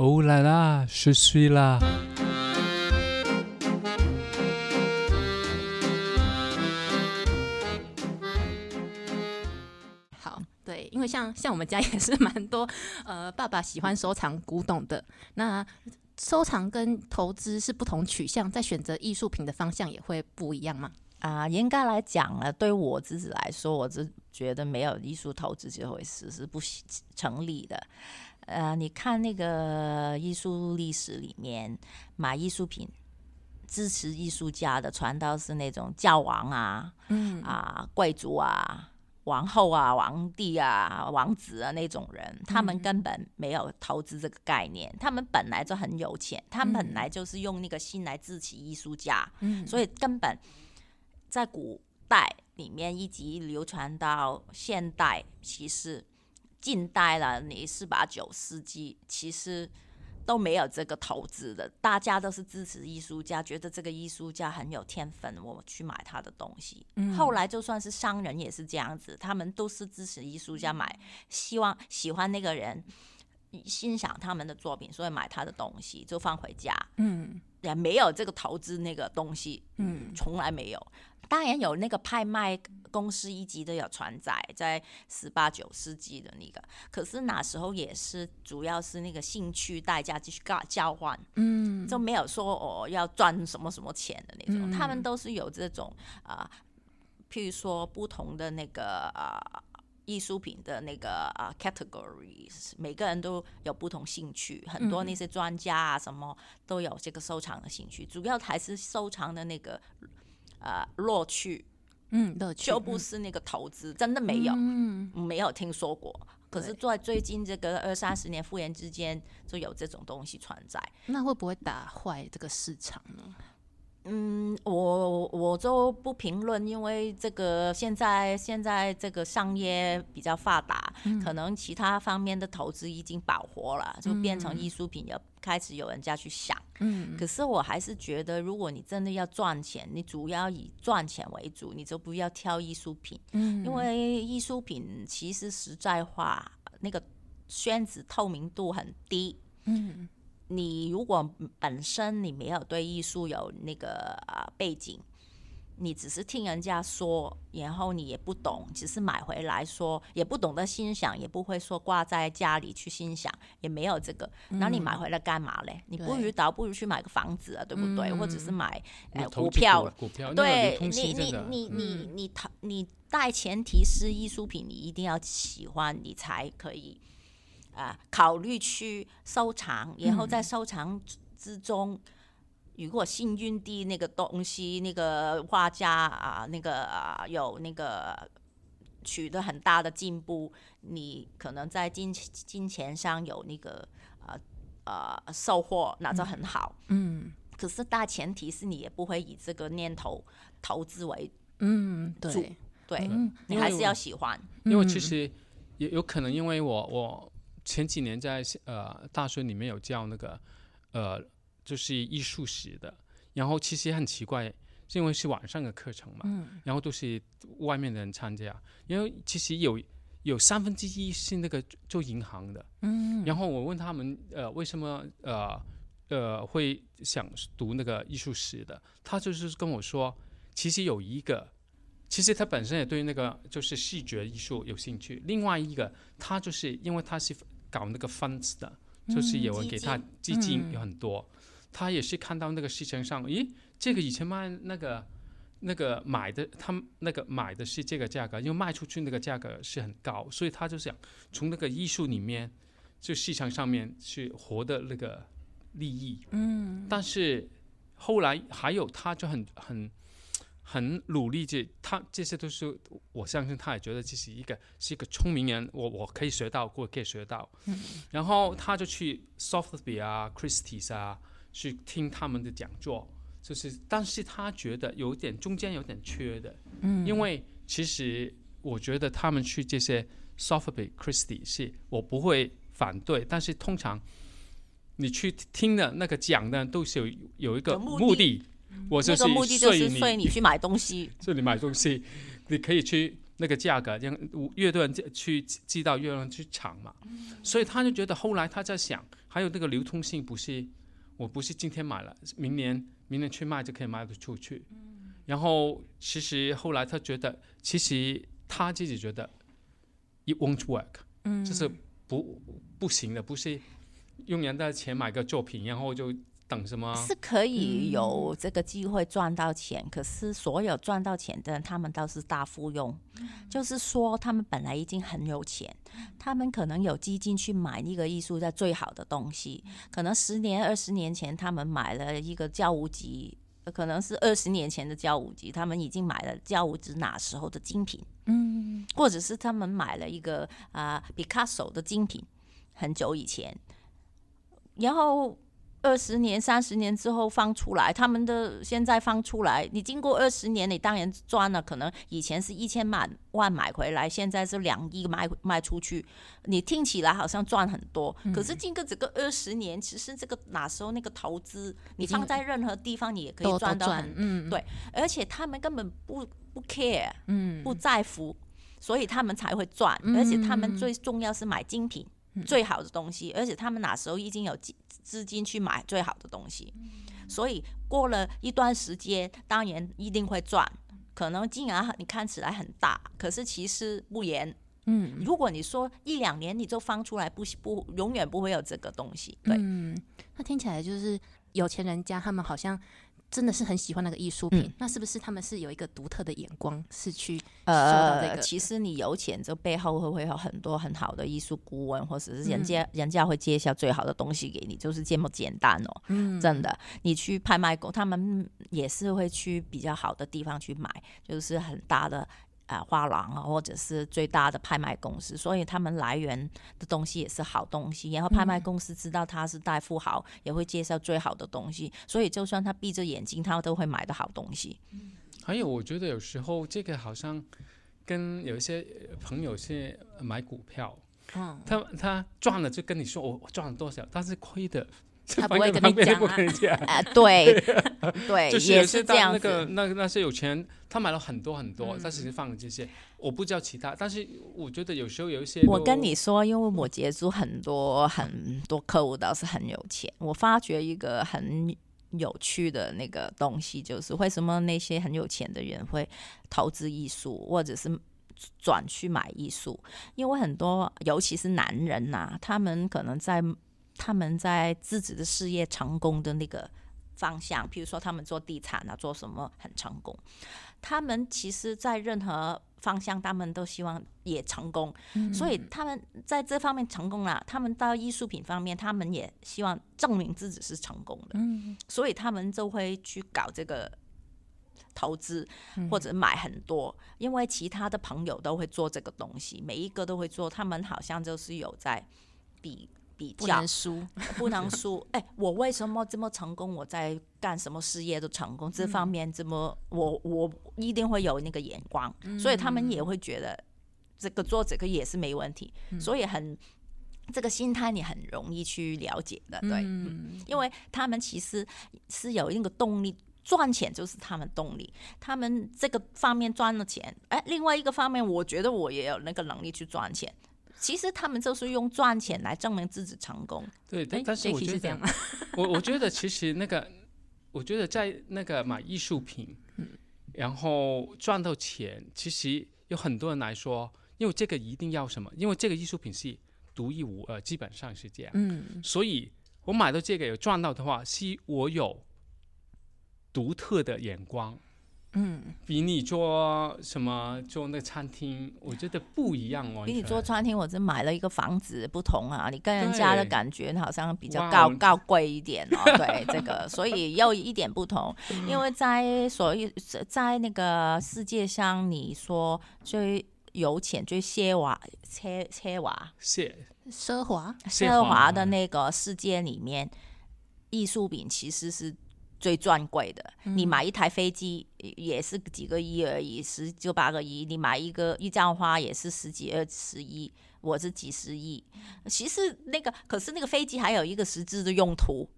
欧啦啦，是谁啦？好，对，因为像像我们家也是蛮多，呃，爸爸喜欢收藏古董的。那收藏跟投资是不同取向，在选择艺术品的方向也会不一样吗？啊，严格来讲呢，对我自己来说，我是觉得没有艺术投资这回事是不成立的。呃，你看那个艺术历史里面，买艺术品、支持艺术家的，传道是那种教王啊，嗯啊，贵族啊。王后啊，皇帝啊，王子啊，那种人，他们根本没有投资这个概念。他们本来就很有钱，他们本来就是用那个心来支持艺术家，所以根本在古代里面一直流传到现代，其实近代了，你是八九世纪，其实。都没有这个投资的，大家都是支持艺术家，觉得这个艺术家很有天分，我去买他的东西。后来就算是商人也是这样子，他们都是支持艺术家买，希望喜欢那个人，欣赏他们的作品，所以买他的东西就放回家。嗯，也没有这个投资那个东西，嗯，从来没有。当然有那个拍卖公司一级的有船载，在十八九世纪的那个，可是那时候也是主要是那个兴趣，大家继续交交换，嗯，就没有说哦要赚什么什么钱的那种。他们都是有这种啊，譬如说不同的那个啊艺术品的那个啊 categories，每个人都有不同兴趣，很多那些专家啊什么都有这个收藏的兴趣，主要还是收藏的那个。呃，乐趣，嗯，乐趣就不是那个投资，真的没有，嗯，没有听说过。可是，在最近这个二三十年复原之间，就有这种东西存在。那会不会打坏这个市场呢？嗯，我我就不评论，因为这个现在现在这个商业比较发达，可能其他方面的投资已经饱和了，就变成艺术品，也开始有人家去想。嗯，可是我还是觉得，如果你真的要赚钱，你主要以赚钱为主，你就不要挑艺术品。嗯，因为艺术品其实实在话，那个宣纸透明度很低。嗯。你如果本身你没有对艺术有那个啊背景，你只是听人家说，然后你也不懂，只是买回来说也不懂得欣赏，也不会说挂在家里去欣赏，也没有这个，那你买回来干嘛嘞？你不如倒不如去买个房子啊，对不对？或者是买呃股票，股票对你你你你你投你带前提是艺术品，你一定要喜欢，你才可以。啊，考虑去收藏，然后在收藏之中，如果幸运地那个东西，那个画家啊，那个啊有那个取得很大的进步，你可能在金金钱上有那个呃呃收获，那就很好。嗯，可是大前提是你也不会以这个念头投资为嗯对。对，你还是要喜欢，因为其实有有可能因为我我。前几年在呃大学里面有教那个呃就是艺术史的，然后其实也很奇怪，因为是晚上的课程嘛，然后都是外面的人参加，因为其实有有三分之一是那个做银行的，嗯，然后我问他们呃为什么呃呃会想读那个艺术史的，他就是跟我说，其实有一个。其实他本身也对那个就是视觉艺术有兴趣。另外一个，他就是因为他是搞那个 funds 的，就是有人给他基金有很多，他也是看到那个市场上，咦，这个以前卖那个那个买的，他那个买的是这个价格，因为卖出去那个价格是很高，所以他就想从那个艺术里面，就市场上面去获得那个利益。嗯。但是后来还有，他就很很。很努力，这他这些都是我相信，他也觉得这是一个是一个聪明人，我我可以学到，我可以学到。然后他就去 Sotheby 啊，Christie's 啊，去听他们的讲座，就是，但是他觉得有点中间有点缺的，嗯，因为其实我觉得他们去这些 Sotheby、Christie 是我不会反对，但是通常你去听的那个讲的都是有有一个目的。我那个目的就是所以你去买东西，这里买东西，你可以去那个价格，让越多人去寄到越多人去抢嘛，所以他就觉得后来他在想，还有那个流通性不是，我不是今天买了，明年明年去卖就可以卖得出去。然后其实后来他觉得，其实他自己觉得，it won't work，嗯，就是不不行的，不是用人的钱买个作品，然后就等什么？是可以有这个机会赚到钱，可是所有赚到钱的人，他们都是大富翁，就是说他们本来已经很有钱，他们可能有基金去买一个艺术在最好的东西，可能十年、二十年前他们买了一个教务机。可能是二十年前的教务机，他们已经买了教务机哪时候的精品，嗯，或者是他们买了一个啊 Picasso 的精品，很久以前，然后。二十年、三十年之后放出来，他们的现在放出来，你经过二十年，你当然赚了。可能以前是一千万万买回来，现在是两亿卖卖出去，你听起来好像赚很多。可是经过这个二十年，其实这个哪时候那个投资，你放在任何地方，你也可以赚到很嗯，对。而且他们根本不不 care，嗯，不在乎，所以他们才会赚。而且他们最重要是买精品。最好的东西，而且他们那时候已经有资资金去买最好的东西，所以过了一段时间，当然一定会赚。可能金额你看起来很大，可是其实不严。嗯，如果你说一两年你就放出来，不不永远不会有这个东西。对，嗯，那听起来就是有钱人家他们好像。真的是很喜欢那个艺术品，那是不是他们是有一个独特的眼光，是去呃，其实你有钱，这背后会会有很多很好的艺术顾问，或者是人家人家会介绍最好的东西给你，就是这么简单哦。嗯，真的，你去拍卖公，他们也是会去比较好的地方去买，就是很大的。啊，画廊啊，或者是最大的拍卖公司，所以他们来源的东西也是好东西。然后拍卖公司知道他是大富豪，也会介绍最好的东西。所以就算他闭着眼睛，他都会买的好东西。还有，我觉得有时候这个好像跟有一些朋友是买股票，嗯，他他赚了就跟你说我赚了多少，但是亏的。他不会跟你讲 啊，对对，就是也是这样那个那那些有钱，他买了很多很多，他只是放了这些，我不知道其他，但是我觉得有时候有一些，我跟你说，因为我接触很多很多客户倒是很有钱，我发觉一个很有趣的那个东西，就是为什么那些很有钱的人会投资艺术，或者是转去买艺术，因为很多尤其是男人呐，他们可能在。他们在自己的事业成功的那个方向，比如说他们做地产啊，做什么很成功。他们其实，在任何方向，他们都希望也成功。所以他们在这方面成功了，他们到艺术品方面，他们也希望证明自己是成功的。所以他们就会去搞这个投资，或者买很多，因为其他的朋友都会做这个东西，每一个都会做。他们好像就是有在比。比较不能输，不能输。哎，我为什么这么成功？我在干什么事业都成功，这方面这么我我一定会有那个眼光，所以他们也会觉得这个做这个也是没问题。所以很这个心态你很容易去了解的，对，因为他们其实是有那个动力，赚钱就是他们动力。他们这个方面赚了钱，哎，另外一个方面，我觉得我也有那个能力去赚钱。其实他们就是用赚钱来证明自己成功。对，但但是我觉得，我我觉得其实那个，我觉得在那个买艺术品，然后赚到钱，其实有很多人来说，因为这个一定要什么？因为这个艺术品是独一无二，基本上是这样。嗯，所以我买到这个有赚到的话，是我有独特的眼光。嗯，比你做什么做那餐厅，我觉得不一样哦。比你做餐厅，我真买了一个房子不同啊，你跟人家的感觉好像比较高高贵一点哦。对，这个所以又一点不同，因为在所以在那个世界上，你说最有钱、最奢华、奢奢华、奢奢华、奢华的那个世界里面，艺术品其实是。最赚贵的，你买一台飞机也是几个亿而已，十就八个亿。你买一个一张花也是十几二十亿，我是几十亿。其实那个，可是那个飞机还有一个实质的用途，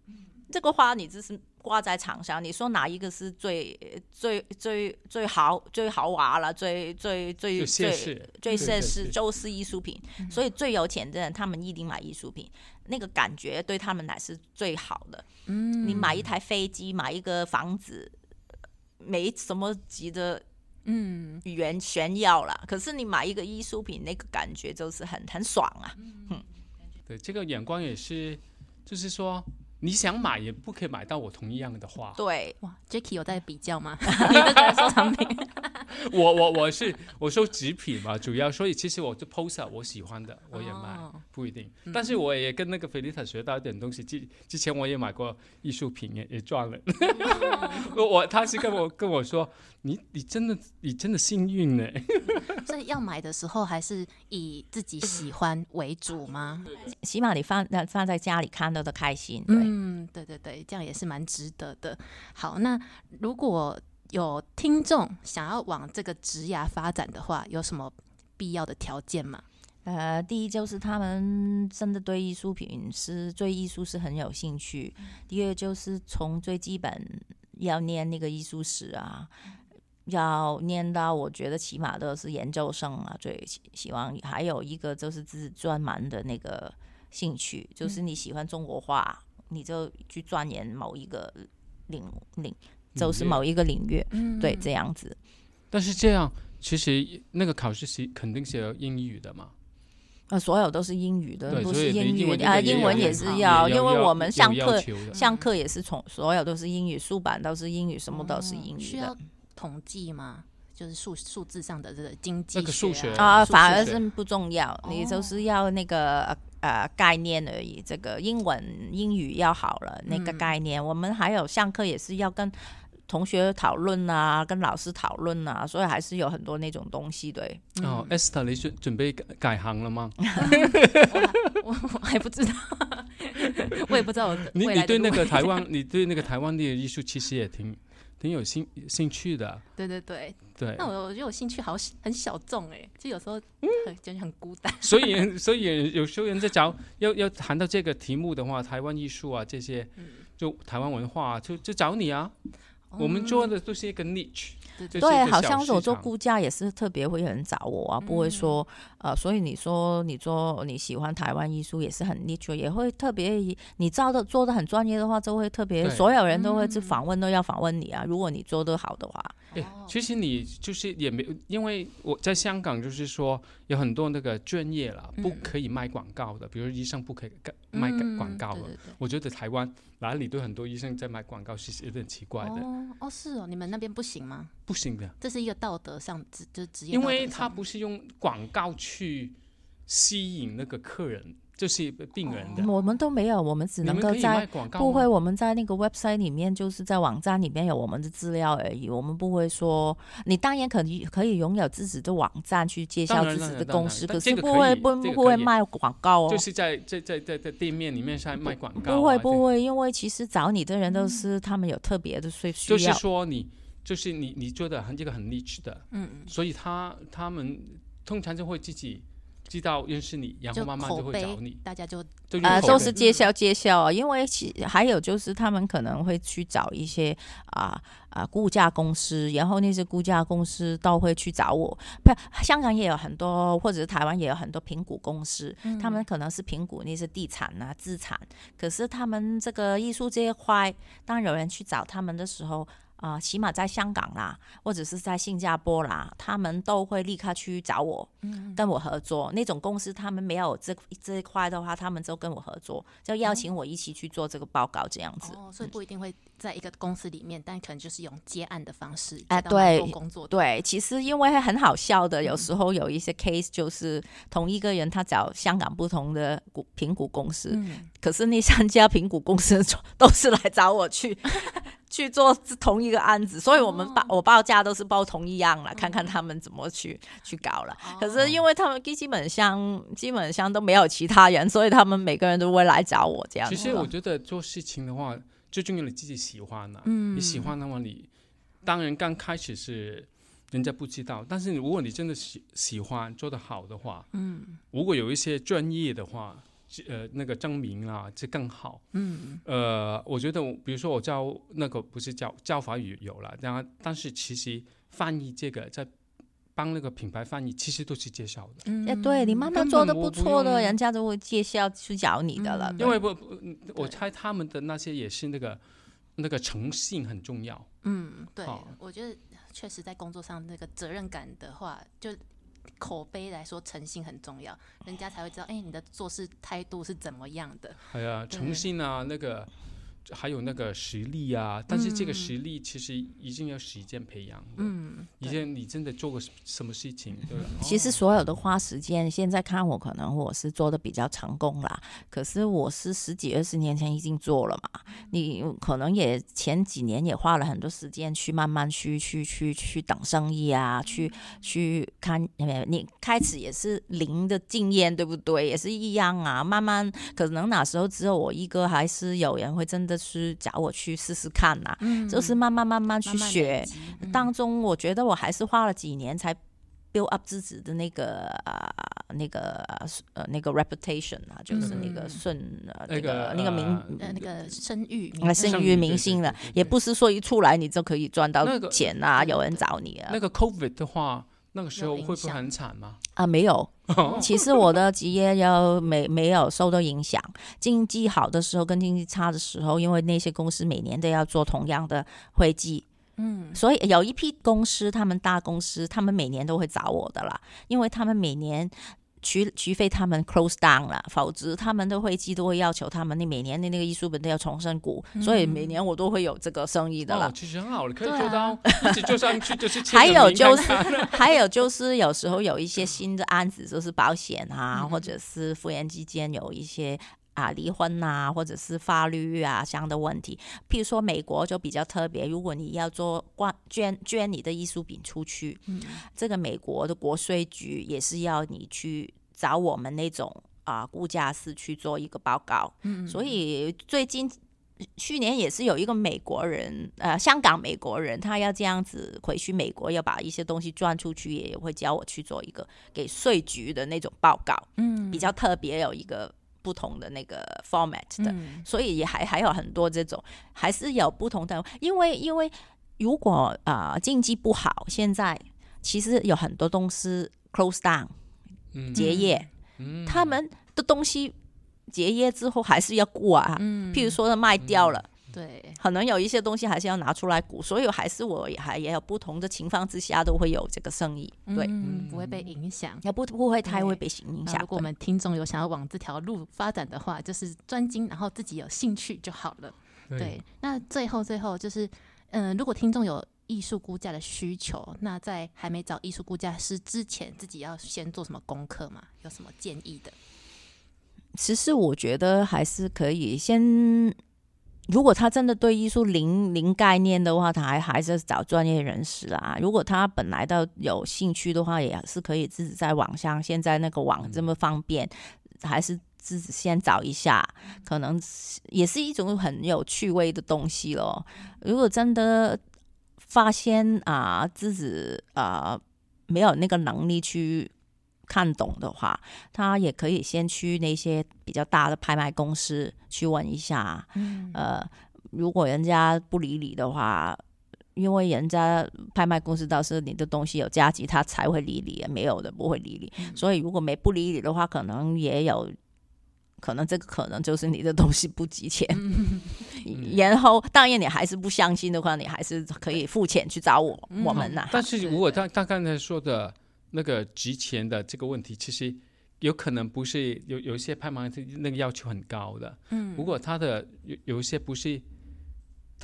这个花你只是挂在墙上，你说哪一个是最最最最豪最豪华了，最最最最最奢侈就是艺术品，所以最有钱的人他们一定买艺术品，那个感觉对他们来是最好的。嗯。你买一台飞机，买一个房子，没什么值得嗯，炫炫耀了。可是你买一个艺术品，那个感觉就是很很爽啊。嗯。对，这个眼光也是，就是说你想买也不可以买到我同一样的画。对，哇，Jacky 有在比较吗？你那个收藏品，我我我是我收纸品嘛，主要所以其实我就 post 我喜欢的我也买，哦不一定。但是我也跟那个菲利塔学到一点东西。之之前我也买过艺术品，也也赚了。我我他是跟我跟我说，你你真的你真的幸运呢。所以要买的时候还是以自己喜欢为主吗？起码你放呃放在家里看到的开心。对，嗯，对对对，这样也是蛮值得的。好，那如果有听众想要往这个职涯发展的话，有什么必要的条件吗？呃，第一就是他们真的对艺术品是对艺术是很有兴趣。第二就是从最基本要念那个艺术史啊，要念到我觉得起码都是研究生啊，最希希望还有一个就是自己专门的那个兴趣，就是你喜欢中国画，你就去钻研某一个领领，就是某一个领域，嗯对，这样子。但是这样其实那个考试是肯定是要英语的嘛。呃，所有都是英语的，对，不是英语啊，英文也也是要，因为我们上课。上课也是从所有都是英语，书版都是英语，什么都是英语需要的统计吗？就是数数字上的这个经济那个数学啊，反而是不重要，你就哦是要那个呃呃概念而已。这个英文英语要好了，那个嗯概念，我们还有上课也是要跟同学讨论啊，跟老师讨论啊，所以还是有很多那种东西对。哦，Esther，你准准备改改行了吗？我我还不知道，我也不知道我 你未来的你对那个台湾，你对那个台湾的艺术其实也挺挺有兴兴趣的。对对对，对那，我我觉得我兴趣好很小众哎，就有时候嗯很感觉很孤单。所以所以有时候人在找要要谈到这个题目的话，台湾艺术啊这些，嗯就台湾文化、啊、就就找你啊。我们做的都是一个 niche，对好像是我做场估价也是特别会有人找我啊，不会说呃，所以你说你做你喜欢台湾艺术也是很 niche，也会特别你照的做的很专业的话，就会特别所有人都会去访问都要访问你啊。如果你做的好的话，对，其实你就是也没，因为我在香港就是说有很多那个专业了，不可以卖广告的，比如医生不可以卖嗯广告了。对对对。我觉得台湾哪里都很多医生在卖广告，是有点奇怪的，哦哦是哦，你们那边不行吗？不行的，这是一个道德上职就是职业因为他不是用广告去吸引那个客人，就是病人的。我们都没有，我们只能够在不会，我们在那个 website 里面，就是在网站里面有我们的资料而已。我们不会说，你当然可以可以拥有自己的网站去介绍自己的公司，可是不会不这个不会卖广告哦。就是在在在在在店面里面在卖广告、啊，不会不会，因为其实找你的人都是他们有特别的需需就是。说你就是你你做的很这个很 niche 的，嗯嗯，所以他他们通常就会自己知道认识你，然后慢慢就会找你，大家就呃，就口碑。都是介绍介绍啊，因为其还有就是他们可能会去找一些啊啊估价公司，然后那些估价公司都会去找我。不，香港也有很多，或者是台湾也有很多评估公司，他们可能是评估那些地产啊资产，可是他们这个艺术这一块，当有人去找他们的时候。啊、起码在香港啦，或者是在新加坡啦，他们都会立刻去找我，跟我合作。那种公司他们没有这这一块的话，他们就跟我合作，就邀请我一起去做这个报告，这样子。哦，所以不一定会在一个公司里面，但可能就是用接案的方式，哎对工作的，对，其实因为很好笑的，有时候有一些 case 就是同一个人他找香港不同的股评估公司，嗯，可是那三家评估公司 都是来找我去去做同一个案子，所以我们报、我报价都是报同一样了，看看他们怎么去去搞了。可是因为他们基本上基本上都没有其他人，所以他们每个人都会来找我这样子。其实我觉得做事情的话，最重要你自己喜欢啊、嗯。你喜欢的话，你当然刚开始是人家不知道，但是如果你真的喜喜欢做得好的话，嗯，如果有一些专业的话，呃那个证明啊，这更好。嗯呃，我觉得我比如说我教那个不是教教法语有了，然后但是其实翻译这个在帮那个品牌翻译，其实都是介绍的，嗯哎，对你慢慢做的不不错的，人家都会介绍去找你的了。嗯因为不不我猜他们的那些也是那个那个诚信很重要。嗯，对，我觉得确实在工作上那个责任感的话，就口碑来说，诚信很重要，人家才会知道，哎、你的做事态度是怎么样的。哎呀诚信啊，那个还有那个实力啊，但是这个嗯实力其实一定要时间培养的。嗯，以前你真的做过什什么事情，对吧？其实哦所有的花时间，现在看我可能我是做的比较成功啦，可是我是十几二十年前已经做了嘛，你可能也前几年也花了很多时间去慢慢去去去去等生意啊，去去看，呃你开始也是零的经验，对不对？也是一样啊，慢慢可能那时候只有我一个，还是有人会真的是找我去试试看呐、嗯。就是慢慢慢慢去慢慢累学。当中，我觉得我还是花了几年才 build up 自己的那个呃那个呃那个 reputation 啊，就是那个嗯。顺呃那那个个那个名。呃呃那个声誉，那声誉明星了也不是说一出来你就可以赚到钱啊，对有人找你啊。那个 COVID 的话，那个时候会不会很惨吗？啊，没有。其实我的职业要没没有受到影响，经济好的时候跟经济差的时候，因为那些公司每年都要做同样的会计，嗯所以有一批公司，他们大公司，他们每年都会找我的啦，因为他们每年。除除非他们 close down 了，否则他们的会计都会要求他们那每年的那个艺术本都要重申股，所以每年我都会有这个生意的了哦，。其实很好你，可以对做到啊一直做上去，就是签还有就是还有就是有时候有一些新的案子，就是保险啊，嗯或者是夫妻之间有一些啊离婚啊，或者是法律啊这样的问题。譬如说美国就比较特别，如果你要做关捐捐你的艺术品出去，嗯这个美国的国税局也是要你去找我们那种啊估价师去做一个报告。嗯，所以最近去年也是有一个美国人，呃，香港美国人，他要这样子回去美国，要把一些东西赚出去，也会叫我去做一个给税局的那种报告，嗯比较特别，有一个不同的那个 format 的。嗯。所以也还还有很多这种，还是有不同的，因为因为如果啊、呃经济不好，现在其实有很多东西 close down 嗯结业，嗯。他们的东西结业之后还是要过啊，嗯。譬如说卖掉了，对，可能有一些东西还是要拿出来估，所以还是我也还也有不同的情况之下都会有这个生意，对，嗯，不会被影响。也不不会太会被影响。如果我们听众有想要往这条路发展的话，就是专精，然后自己有兴趣就好了。对，那最后最后就是，嗯、如果听众有艺术估价的需求，那在还没找艺术估价师之前，自己要先做什么功课吗？有什么建议的？其实我觉得还是可以先。如果他真的对艺术零零概念的话，他还还是找专业人士啦。如果他本来的有兴趣的话，也是可以自己在网上，现在那个网这么方便，还是自己先找一下，可能也是一种很有趣味的东西咯。如果真的发现啊、自己啊、没有那个能力去看懂的话，他也可以先去那些比较大的拍卖公司去问一下，嗯。呃，如果人家不理你的话，因为人家拍卖公司倒是你的东西有价值，他才会理你，没有的不会理你。嗯。所以如果没不理你的话，可能也有。可能这个可能就是你的东西不值钱，嗯。然后当然你还是不相信的话，你还是可以付钱去找我、嗯。我们呐、但是对如果他他刚才说的那个值钱的这个问题，其实有可能不是有有一些拍卖那个要求很高的，嗯如果他的有有一些不是。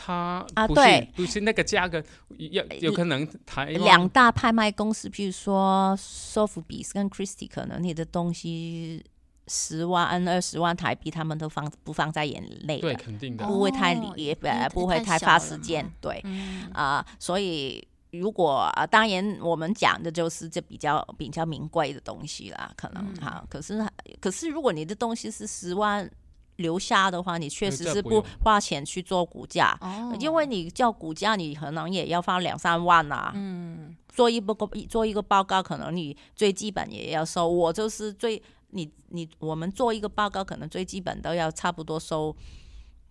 他啊对不是那个价格，有有可能台湾两大拍卖公司，譬如说 Sotheby's 跟 Christie，可能你的东西十万、二十万台币，他们都放不放在眼内对，肯定的，不会太哦理，因为呃，不会太花时间嘛，对嗯啊、所以。如果啊，当然我们讲的就是这比较比较名贵的东西啦，可能嗯哈、可是可是如果你的东西是十万留下的话，你确实是不花钱去做股价，哦因为你叫股价，你可能也要花两三万啊。嗯做一报告做一个报告，可能你最基本也要收。我就是最你你我们做一个报告，可能最基本都要差不多收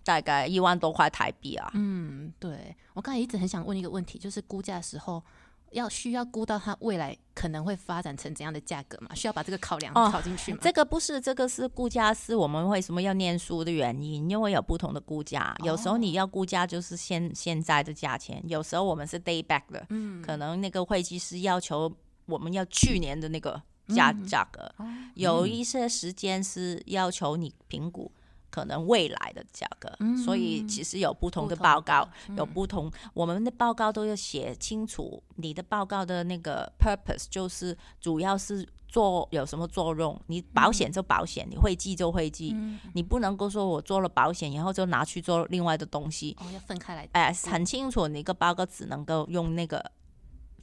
大概一万多块台币啊。嗯，对我刚才一直很想问一个问题，就是估价的时候要需要估到它未来可能会发展成怎样的价格嘛？需要把这个考量哦考进去吗？这个不是，这个是估价师我们为什么要念书的原因，因为有不同的估价。有时候你要估价就是现现在的价钱，有时候我们是 day back 的，嗯，可能那个会计师要求我们要去年的那个价、价格，有一些时间是要求你评估。可能未来的价格，所以其实有不同的报告，的有不同，我们的报告都要写清楚。你的报告的那个 purpose 就是主要是做有什么作用？你保险就保险，你会计就会计，你不能够说我做了保险，然后就拿去做另外的东西。哦，要分开来。哎、很清楚，你一个报告只能够用那个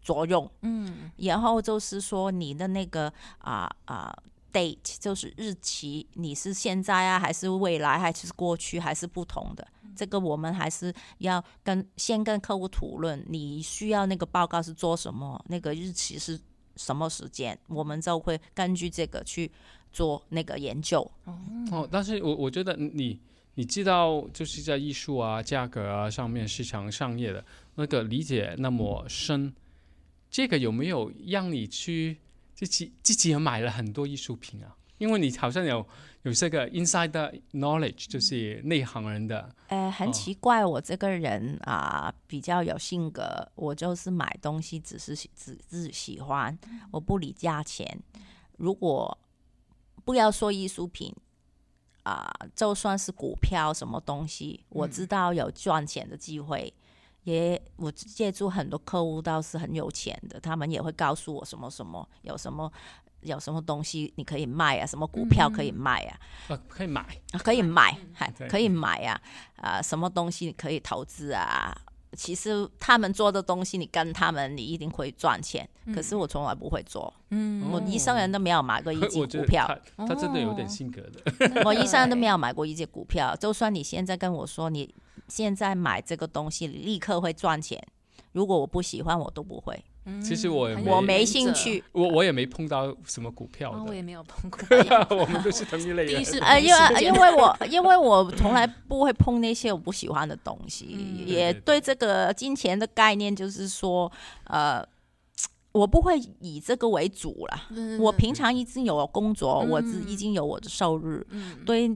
作用，嗯，然后就是说你的那个啊啊、date 就是日期，你是现在啊，还是未来，还是过去，还是不同的？这个我们还是要跟先跟客户讨论，你需要那个报告是做什么，那个日期是什么时间，我们就会根据这个去做那个研究。哦，但是我我觉得你你知道，就是在艺术啊、价格啊上面市场商业的那个理解那么深，这个有没有让你去自己自己也买了很多艺术品啊？因为你好像有有这个 inside knowledge，就是内行人的呃，很哦奇怪，我这个人啊、比较有性格，我就是买东西只是喜只只喜欢，我不理价钱。如果不要说艺术品啊、就算是股票什么东西，我知道有赚钱的机会。也，我借助很多客户倒是很有钱的，他们也会告诉我什么什么有什么有什么东西你可以卖啊，什么股票可以卖啊。呃可以买，啊可以买，还可以买啊、啊，什么东西你可以投资啊？其实他们做的东西，你跟他们，你一定会赚钱。可是我从来不会做，嗯我一生人都没有买过一只我觉得股票，他他真的有点性格的。我一生人都没有买过一只股票。就算你现在跟我说你现在买这个东西，立刻会赚钱，如果我不喜欢，我都不会，其实我也没我没。兴趣。我我也没碰到什么股票我也没有碰过。我们都是同一类人。第一次呃，因为因为我 因为我从来不会碰那些我不喜欢的东西，嗯也对这个金钱的概念就是说，呃，我不会以这个为主了。我平常已经有工作，我自已经有我的收入，嗯对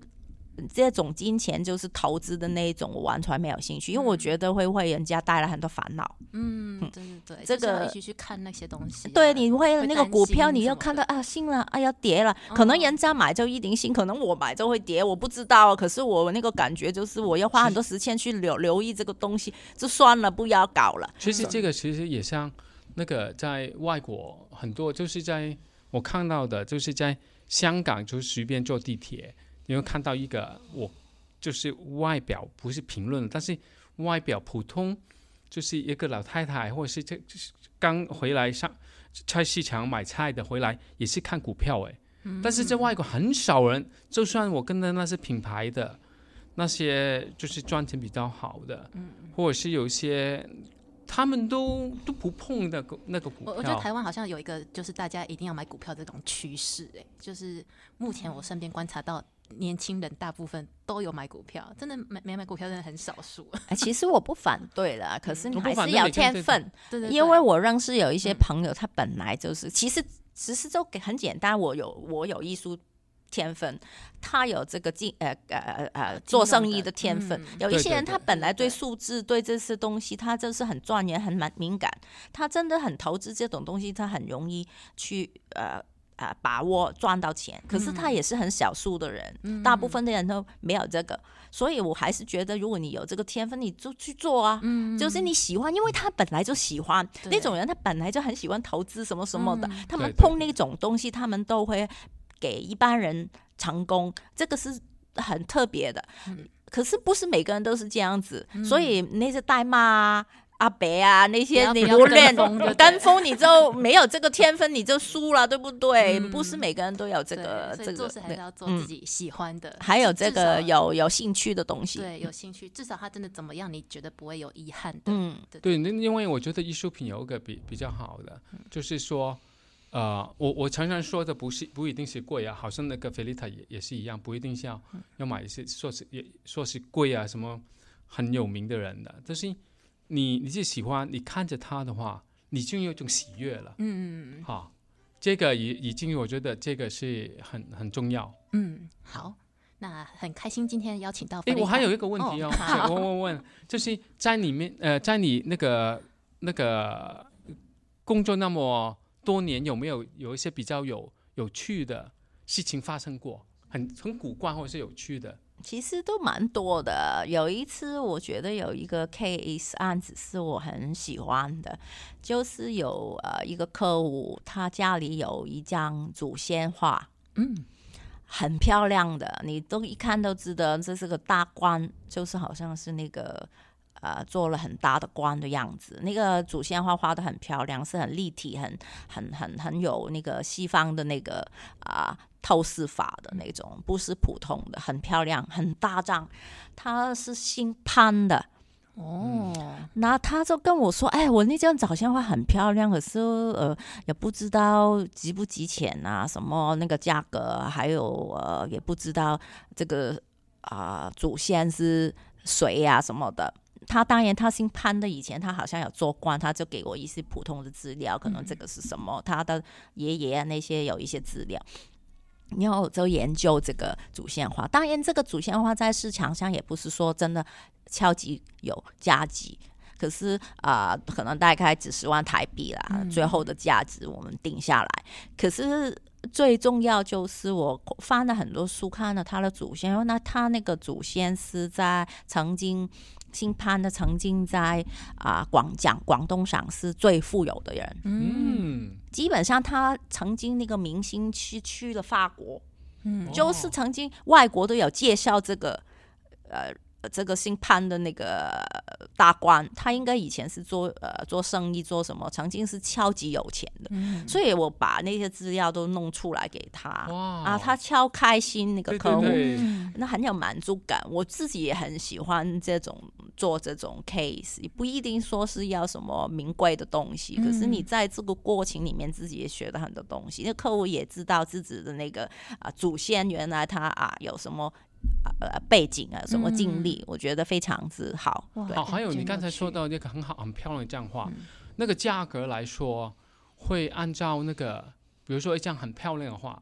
这种金钱就是投资的那一种，我完全没有兴趣，因为我觉得会为人家带来很多烦恼。嗯，对对对，这个一起去看那些东西啊。对，你为了那个股票，你要看到啊，信了，哎呀跌了，可能哦人家买就一定信，可能我买就会跌，我不知道。可是我那个感觉就是，我要花很多时间去留留意这个东西，就算了，不要搞了。其实这个其实也像那个在外国很多，就是在我看到的，就是在香港，就随便坐地铁，你会看到一个我就是外表不是评论，但是外表普通，就是一个老太太，或者是这就是刚回来上菜市场买菜的回来，也是看股票诶。但是在外国很少人，就算我跟的那些品牌的那些就是赚钱比较好的，或者是有一些他们都都不碰那个那个股票。我我觉得台湾好像有一个，就是大家一定要买股票这种趋势，哎，就是目前我身边观察到，年轻人大部分都有买股票，真的没没买股票真的很少数。哎其实我不反对了，可是你还是要天分。对对对，因为我认识有一些嗯朋友，他本来就是，其实其实就很简单，我有我有艺术天分，他有这个经呃呃呃呃做生意的天分。嗯有一些人他本来对对数字对这些东西，他就是很钻研、很蛮敏感，他真的很投资这种东西，他很容易去呃。呃，把握赚到钱，可是他也是很少数的人，大部分的人都没有这个，所以我还是觉得，如果你有这个天分，你就去做啊，就是你喜欢，因为他本来就喜欢。那种人，他本来就很喜欢投资什么什么的，他们碰那种东西，他们都会给一般人成功，这个是很特别的。可是不是每个人都是这样子，所以那些代骂啊。阿伯啊，那些你不练风就对跟风，你就没有这个天分，你就输了，对不对？嗯不是每个人都有这个这个所以做事还对是要做嗯自己喜欢的，还有这个有有兴趣的东西。对有兴趣，至少他真的怎么样，你觉得不会有遗憾的。嗯，对，那因为我觉得艺术品有一个比比较好的，嗯就是说，呃，我我常常说的不是不一定是贵啊，好像那个菲利塔也也是一样，不一定是要要买一些说是也说是贵啊，什么很有名的人的，但是你你是喜欢，你看着他的话，你就有一种喜悦了，嗯嗯嗯。好，这个已已经我觉得这个是很很重要。嗯，好，那很开心今天邀请到诶，菲利塔我还有一个问题哦，哦想问问问，就是在里面呃，在你那个那个工作那么多年，有没有有一些比较有有趣的事情发生过？很很古怪或者是有趣的？其实都蛮多的。有一次，我觉得有一个 case 案子是我很喜欢的，就是有呃一个客户，他家里有一张祖先画，嗯，很漂亮的，你都一看都知道这是个大官，就是好像是那个呃做了很大的官的样子。那个祖先画画的很漂亮，是很立体，很很很很有那个西方的那个啊、透视法的那种，不是普通的，很漂亮，很大张。他是姓潘的，哦，那他就跟我说：“哎，我那张早先画很漂亮，可是呃也不知道值不值钱啊，什么那个价格，还有呃也不知道这个啊、祖先是谁呀、什么的。”他当然，他姓潘的，以前他好像有做官，他就给我一些普通的资料，可能这个是什么，他的爷爷啊那些有一些资料。然后我就研究这个祖先花，当然这个祖先花在市场上也不是说真的超级有价值，可是啊、呃可能大概几十万台币啦，最后的价值我们定下来。可是最重要就是我翻了很多书，看了他的祖先，那他那个祖先是在曾经姓潘的，曾经在啊、广讲广东省是最富有的人，嗯，基本上他曾经那个明星去去了法国，嗯。就是哦曾经外国都有介绍这个，呃，这个姓潘的那个呃大官，他应该以前是做呃做生意做什么，曾经是超级有钱的，嗯所以我把那些资料都弄出来给他，啊，他超开心那个客户，对对，嗯那很有满足感。我自己也很喜欢这种做这种 case，也不一定说是要什么名贵的东西，可是你嗯在这个过程里面自己也学了很多东西。那客户也知道自己的那个啊祖先原来他啊有什么。呃，背景啊，什么经历，我觉得非常之好。哇对。好，还有你刚才说趣。到那个很好很漂亮的这样画，嗯。那个价格来说，会按照那个，比如说一张很漂亮的画，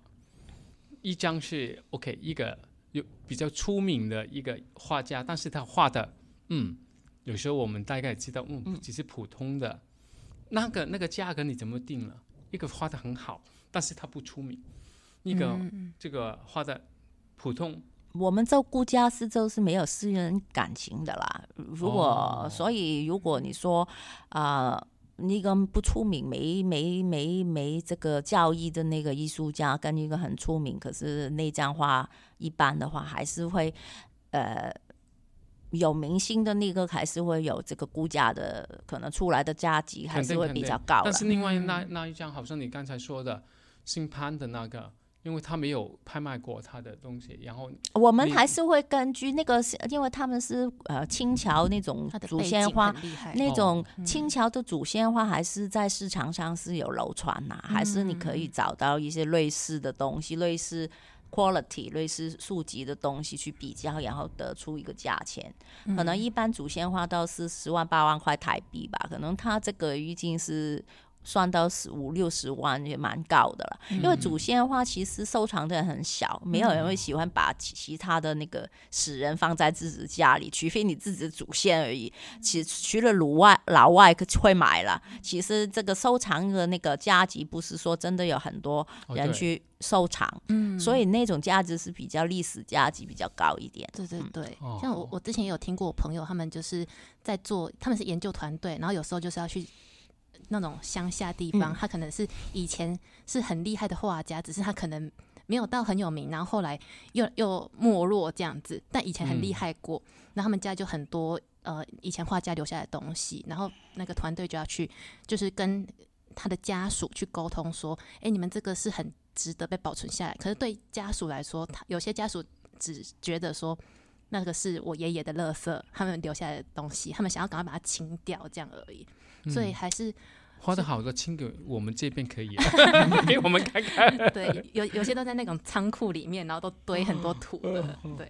一张是 OK 一个有比较出名的一个画家，但是他画的，嗯，有时候我们大概知道，嗯，只是普通的，那个那个价格你怎么定了？一个画的很好，但是他不出名，一个、嗯这个画的普通，我们这估价师就是没有私人感情的啦。如果、哦所以，如果你说啊、那个不出名、没没没没这个教义的那个艺术家，跟一个很出名，可是那张画一般的话，还是会呃。有明星的那个还是会有这个估价的可能出来的价值还是会比较高了。但是另外那嗯那一张，好像你刚才说的姓潘的那个，因为他没有拍卖过他的东西，然后我们你还是会根据那个是，因为他们是呃清朝那种祖先花那种嗯清朝的祖先花还是在市场上是有流传呐、还是你可嗯以找到一些类似的东西，类似 quality、类似数级的东西去比较，然后得出一个价钱。可嗯能一般祖先花到是十万八万块台币吧，可能他这个已经是。算到十五六十万也蛮高的了，因为祖先的话其实收藏的人很小，没有人会喜欢把其其他的那个死人放在自己家里，除非你自己的祖先而已。其除了鲁外老外会买了，其实这个收藏的那个价值不是说真的有很多人去收藏，嗯。所以那种价值是比较历史价值比较高一点。对对对，哦。像我我之前也有听过我朋友，他们就是在做，他们是研究团队，然后有时候就是要去那种乡下地方，嗯他可能是以前是很厉害的画家，只是他可能没有到很有名，然后后来又又没落这样子，但以前很厉嗯害过，那、他们家就很多呃以前画家留下来的东西，然后那个团队就要去就是跟他的家属去沟通说，哎、你们这个是很值得被保存下来，可是对家属来说，他有些家属只觉得说。那个是我爷爷的垃圾，他们留下来的东西，他们想要赶快把它清掉，这样而已。所以还是花的好的，请给我们这边可以，给我们看看。对，有有些都在那种仓库里面，然后都堆很多土的。对，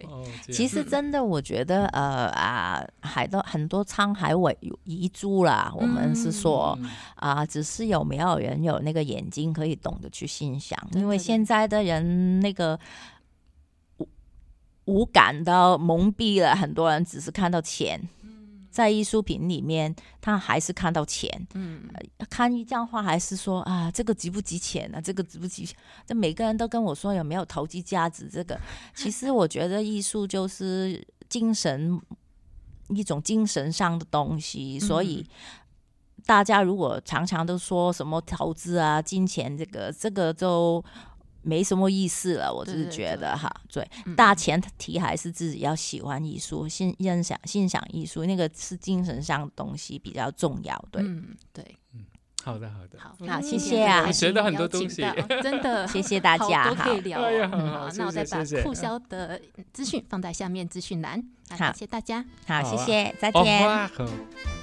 其实真的，我觉得呃啊，海的很多沧海尾遗珠啦，我们是说嗯啊、只是有没有人有那个眼睛可以懂得去欣赏，因为现在的人那个无无感到蒙蔽了，很多人只是看到钱。在艺术品里面，他还是看到钱，嗯，看一张画还是说啊，这个值不值钱啊？这个值不值？这每个人都跟我说有没有投机价值？这个 其实我觉得艺术就是精神一种精神上的东西，所以大家如果常常都说什么投资啊、金钱，这个这个就。没什么意思了，我只是觉得哈，对，嗯大前提还是自己要喜欢艺术，欣欣赏欣赏艺术，那个是精神上的东西比较重要，对。嗯，对，好的好的，好，好今谢谢啊天很开心学到很多东西真的，谢谢大 家好多可以 好那我再把谢谢谢谢促销的资讯放在下面资讯栏。好谢谢大家。好，好啊谢谢，再哦见。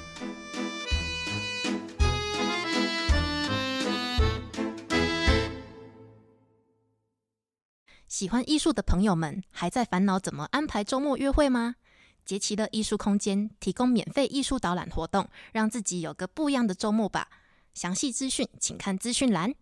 喜欢艺术的朋友们，还在烦恼怎么安排周末约会吗？杰奇的艺术空间提供免费艺术导览活动，让自己有个不一样的周末吧。详细资讯请看资讯栏。